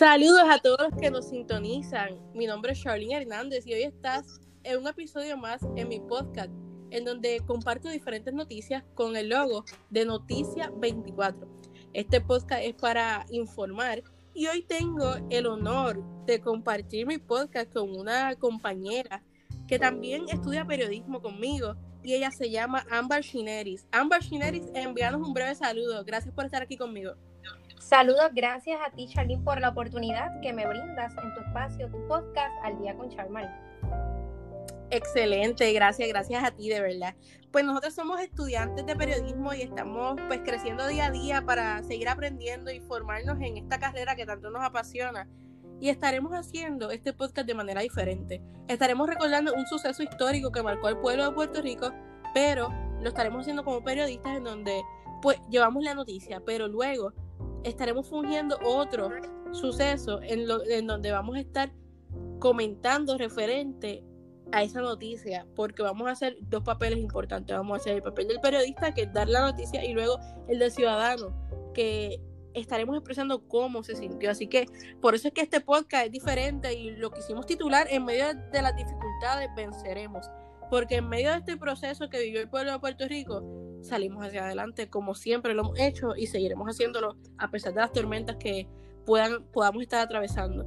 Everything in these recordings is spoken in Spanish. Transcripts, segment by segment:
Saludos a todos los que nos sintonizan. Mi nombre es Charlene Hernández y hoy estás en un episodio más en mi podcast, en donde comparto diferentes noticias con el logo de Noticia 24. Este podcast es para informar y hoy tengo el honor de compartir mi podcast con una compañera que también estudia periodismo conmigo y ella se llama Amber Shineris. Amber Shineris, envíanos un breve saludo. Gracias por estar aquí conmigo. Saludos, gracias a ti, Charlene, por la oportunidad que me brindas en tu espacio, tu podcast Al Día con Charmal. Excelente, gracias, gracias a ti, de verdad. Pues nosotros somos estudiantes de periodismo y estamos pues creciendo día a día para seguir aprendiendo y formarnos en esta carrera que tanto nos apasiona. Y estaremos haciendo este podcast de manera diferente. Estaremos recordando un suceso histórico que marcó al pueblo de Puerto Rico, pero lo estaremos haciendo como periodistas en donde pues llevamos la noticia, pero luego estaremos fungiendo otro suceso en, lo, en donde vamos a estar comentando referente a esa noticia, porque vamos a hacer dos papeles importantes. Vamos a hacer el papel del periodista, que es dar la noticia, y luego el del ciudadano, que estaremos expresando cómo se sintió. Así que por eso es que este podcast es diferente y lo quisimos titular en medio de las dificultades venceremos. Porque en medio de este proceso que vivió el pueblo de Puerto Rico, salimos hacia adelante como siempre lo hemos hecho y seguiremos haciéndolo a pesar de las tormentas que puedan, podamos estar atravesando.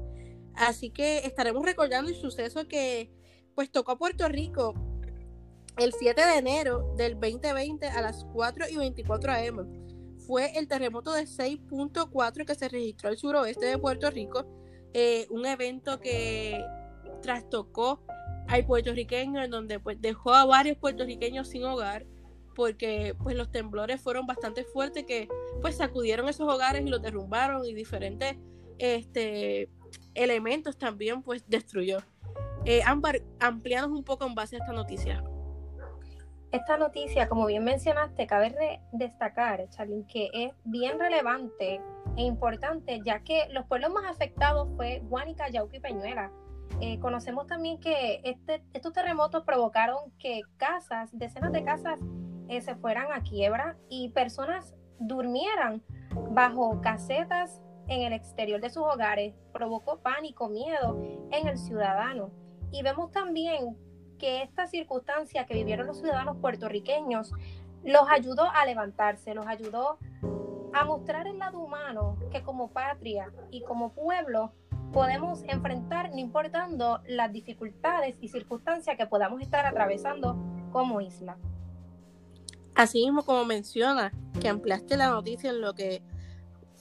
Así que estaremos recordando el suceso que pues tocó a Puerto Rico el 7 de enero del 2020 a las 4 y 24 am. Fue el terremoto de 6.4 que se registró al suroeste de Puerto Rico, eh, un evento que trastocó al puertorriqueño en donde pues dejó a varios puertorriqueños sin hogar porque pues los temblores fueron bastante fuertes que pues sacudieron esos hogares y los derrumbaron y diferentes este, elementos también pues destruyó. Eh, un poco en base a esta noticia. Esta noticia, como bien mencionaste, cabe destacar, Charlene, que es bien relevante e importante, ya que los pueblos más afectados fue Guánica, Yauco y Peñuela. Eh, conocemos también que este, estos terremotos provocaron que casas, decenas de casas, eh, se fueran a quiebra y personas durmieran bajo casetas en el exterior de sus hogares. Provocó pánico, miedo en el ciudadano. Y vemos también que esta circunstancia que vivieron los ciudadanos puertorriqueños los ayudó a levantarse, los ayudó a mostrar el lado humano que como patria y como pueblo podemos enfrentar no importando las dificultades y circunstancias que podamos estar atravesando como isla. Así mismo como menciona que ampliaste la noticia en lo que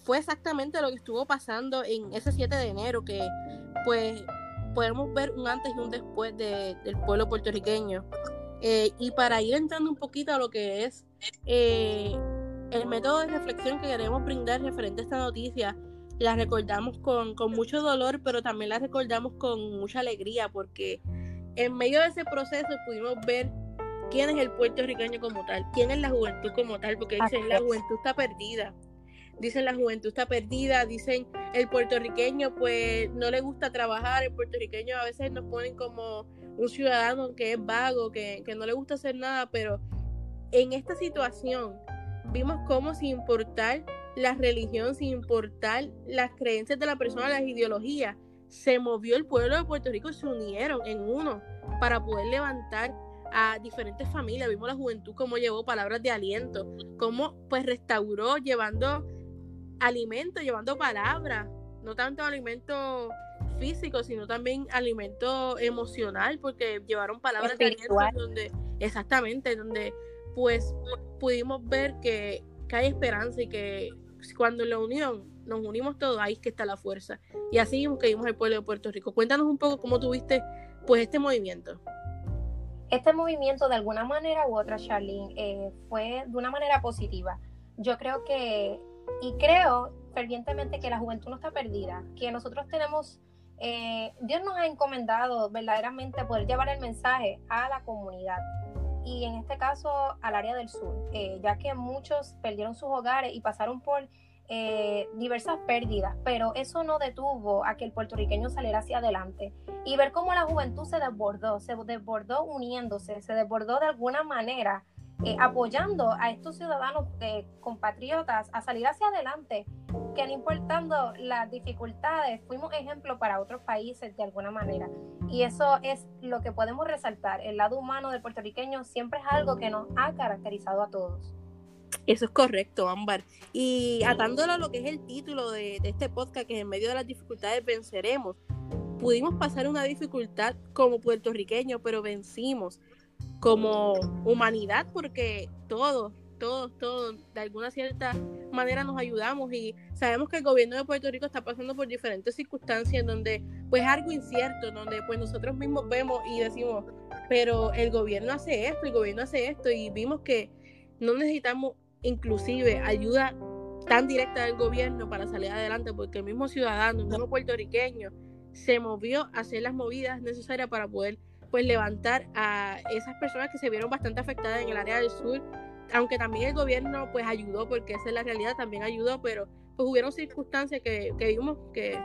fue exactamente lo que estuvo pasando en ese 7 de enero, que pues podemos ver un antes y un después del pueblo puertorriqueño. Eh, y para ir entrando un poquito a lo que es eh, el método de reflexión que queremos brindar referente a esta noticia, la recordamos con, con mucho dolor, pero también la recordamos con mucha alegría, porque en medio de ese proceso pudimos ver quién es el puertorriqueño como tal, quién es la juventud como tal, porque dicen la juventud está perdida. Dicen la juventud está perdida, dicen el puertorriqueño pues no le gusta trabajar, el puertorriqueño a veces nos ponen como un ciudadano que es vago, que, que no le gusta hacer nada, pero en esta situación vimos cómo sin importar la religión, sin importar las creencias de la persona, las ideologías, se movió el pueblo de Puerto Rico, se unieron en uno para poder levantar a diferentes familias, vimos la juventud cómo llevó palabras de aliento, cómo pues restauró llevando alimento, llevando palabras, no tanto alimento físico, sino también alimento emocional, porque llevaron palabras de aliento donde, exactamente, donde pues pudimos ver que, que hay esperanza y que cuando la unión nos unimos todos, ahí es que está la fuerza. Y así que vimos el pueblo de Puerto Rico. Cuéntanos un poco cómo tuviste pues este movimiento. Este movimiento de alguna manera u otra, Charlene, eh, fue de una manera positiva. Yo creo que, y creo fervientemente que la juventud no está perdida, que nosotros tenemos, eh, Dios nos ha encomendado verdaderamente poder llevar el mensaje a la comunidad y en este caso al área del sur, eh, ya que muchos perdieron sus hogares y pasaron por eh, diversas pérdidas, pero eso no detuvo a que el puertorriqueño saliera hacia adelante y ver cómo la juventud se desbordó, se desbordó uniéndose, se desbordó de alguna manera eh, apoyando a estos ciudadanos eh, compatriotas a salir hacia adelante, que no importando las dificultades, fuimos ejemplo para otros países de alguna manera. Y eso es lo que podemos resaltar. El lado humano del puertorriqueño siempre es algo que nos ha caracterizado a todos. Eso es correcto, Ámbar. Y atándolo a lo que es el título de, de este podcast, que en medio de las dificultades venceremos, pudimos pasar una dificultad como puertorriqueños, pero vencimos como humanidad porque todos, todos, todos, de alguna cierta manera nos ayudamos y sabemos que el gobierno de Puerto Rico está pasando por diferentes circunstancias en donde pues algo incierto, donde pues nosotros mismos vemos y decimos, pero el gobierno hace esto, el gobierno hace esto y vimos que no necesitamos inclusive ayuda tan directa del gobierno para salir adelante porque el mismo ciudadano, el mismo puertorriqueño se movió a hacer las movidas necesarias para poder pues levantar a esas personas que se vieron bastante afectadas en el área del sur, aunque también el gobierno pues ayudó, porque esa es la realidad, también ayudó, pero pues hubieron circunstancias que, vimos que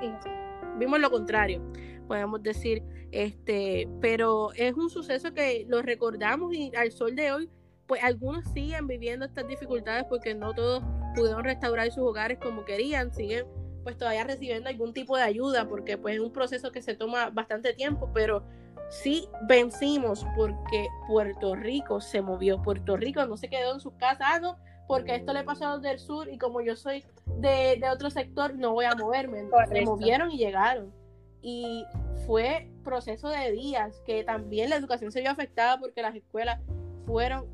vimos lo contrario, podemos decir, este, pero es un suceso que lo recordamos y al sol de hoy, pues algunos siguen viviendo estas dificultades porque no todos pudieron restaurar sus hogares como querían, siguen pues todavía recibiendo algún tipo de ayuda porque pues es un proceso que se toma bastante tiempo, pero sí vencimos porque Puerto Rico se movió. Puerto Rico no se quedó en su casa, ah, no, porque esto le pasó a los del sur y como yo soy de, otro sector, no voy a moverme. Se movieron y llegaron. Y fue proceso de días que también la educación se vio afectada porque las escuelas fueron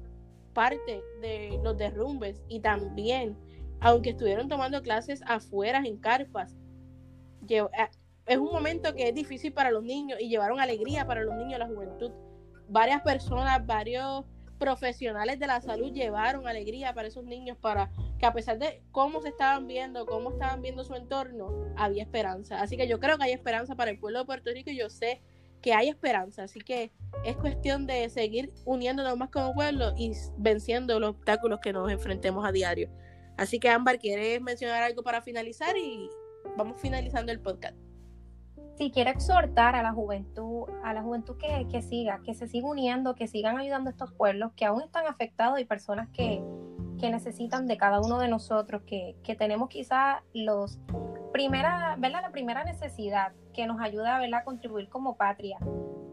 parte de los derrumbes y también, aunque estuvieron tomando clases afuera en carpas, es un momento que es difícil para los niños y llevaron alegría para los niños, la juventud. Varias personas, varios profesionales de la salud llevaron alegría para esos niños para que a pesar de cómo se estaban viendo, cómo estaban viendo su entorno, había esperanza. Así que yo creo que hay esperanza para el pueblo de Puerto Rico y yo sé que hay esperanza. Así que es cuestión de seguir uniéndonos más como pueblo y venciendo los obstáculos que nos enfrentemos a diario. Así que Ámbar, ¿quieres mencionar algo para finalizar? Y vamos finalizando el podcast si quiero exhortar a la juventud, a la juventud que, que, siga, que se siga uniendo, que sigan ayudando a estos pueblos que aún están afectados y personas que, que necesitan de cada uno de nosotros, que, que tenemos quizás los primera, ¿verdad? la primera necesidad que nos ayuda ¿verdad? a contribuir como patria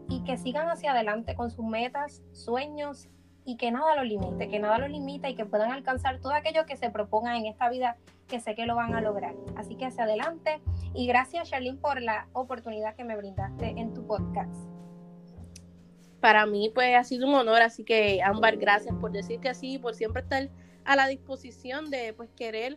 y que sigan hacia adelante con sus metas, sueños y que nada lo limite, que nada lo limita y que puedan alcanzar todo aquello que se propongan en esta vida, que sé que lo van a lograr. Así que hacia adelante y gracias Charlene por la oportunidad que me brindaste en tu podcast. Para mí pues ha sido un honor, así que Ámbar, gracias por decir que sí, por siempre estar a la disposición de pues querer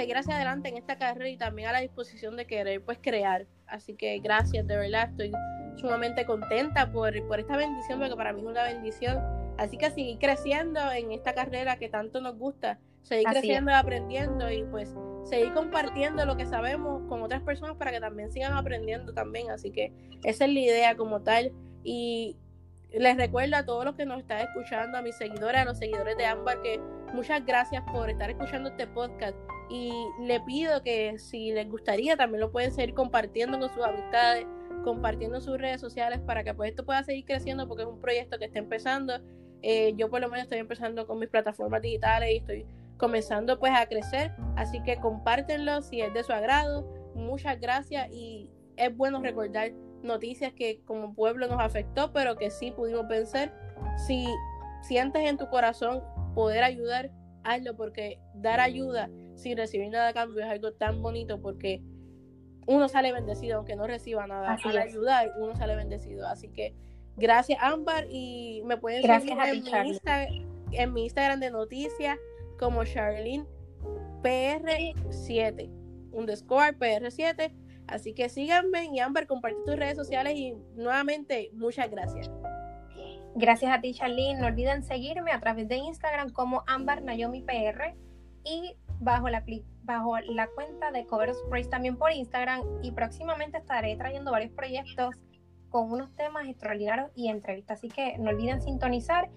seguir hacia adelante en esta carrera y también a la disposición de querer pues crear. Así que gracias, de verdad, estoy sumamente contenta por, por esta bendición, porque para mí es una bendición Así que seguir creciendo en esta carrera que tanto nos gusta, seguir creciendo y aprendiendo y pues seguir compartiendo lo que sabemos con otras personas para que también sigan aprendiendo también. Así que esa es la idea como tal. Y les recuerdo a todos los que nos están escuchando, a mis seguidores, a los seguidores de Ámbar, que muchas gracias por estar escuchando este podcast. Y le pido que si les gustaría también lo pueden seguir compartiendo con sus amistades, compartiendo sus redes sociales para que pues esto pueda seguir creciendo porque es un proyecto que está empezando eh, yo por lo menos estoy empezando con mis plataformas digitales y estoy comenzando pues a crecer, así que compártenlo si es de su agrado. Muchas gracias y es bueno recordar noticias que como pueblo nos afectó, pero que sí pudimos vencer. Si sientes en tu corazón poder ayudar, hazlo porque dar ayuda sin recibir nada a cambio es algo tan bonito porque uno sale bendecido aunque no reciba nada. Al ayudar uno sale bendecido, así que Gracias, Ámbar. Y me pueden seguir en, mi Instagram de noticias como Charlene PR7, underscore PR7. Así que síganme y Ámbar, comparte tus redes sociales y nuevamente muchas gracias. Gracias a ti, Charlene. No olviden seguirme a través de Instagram como Ámbar Naomi PR y bajo la, bajo la cuenta de Cover Sprays también por Instagram. Y próximamente estaré trayendo varios proyectos con unos temas extraordinarios y entrevistas. Así que no olviden sintonizar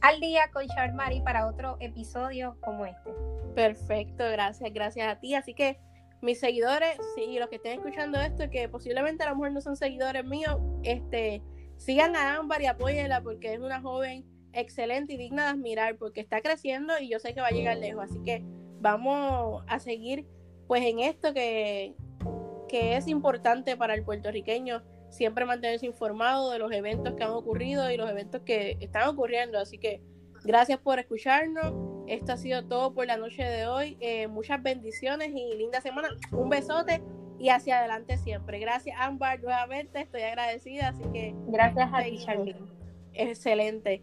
al día con Charmari para otro episodio como este. Perfecto, gracias, gracias a ti. Así que mis seguidores, sí, los que estén escuchando esto, que posiblemente a lo mejor no son seguidores míos, este, sigan a Ámbar y apóyenla porque es una joven excelente y digna de admirar porque está creciendo y yo sé que va a llegar lejos. Así que vamos a seguir pues en esto que, que es importante para el puertorriqueño siempre mantenerse informado de los eventos que han ocurrido y los eventos que están ocurriendo. Así que gracias por escucharnos. Esto ha sido todo por la noche de hoy. Eh, muchas bendiciones y linda semana. Un besote y hacia adelante siempre. Gracias, Ambar, nuevamente. Estoy agradecida. Así que. Gracias a ti, Charlie. Excelente.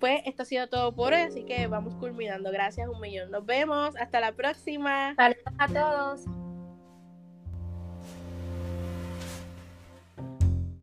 Pues esto ha sido todo por hoy, así que vamos culminando. Gracias un millón. Nos vemos. Hasta la próxima. Saludos a todos.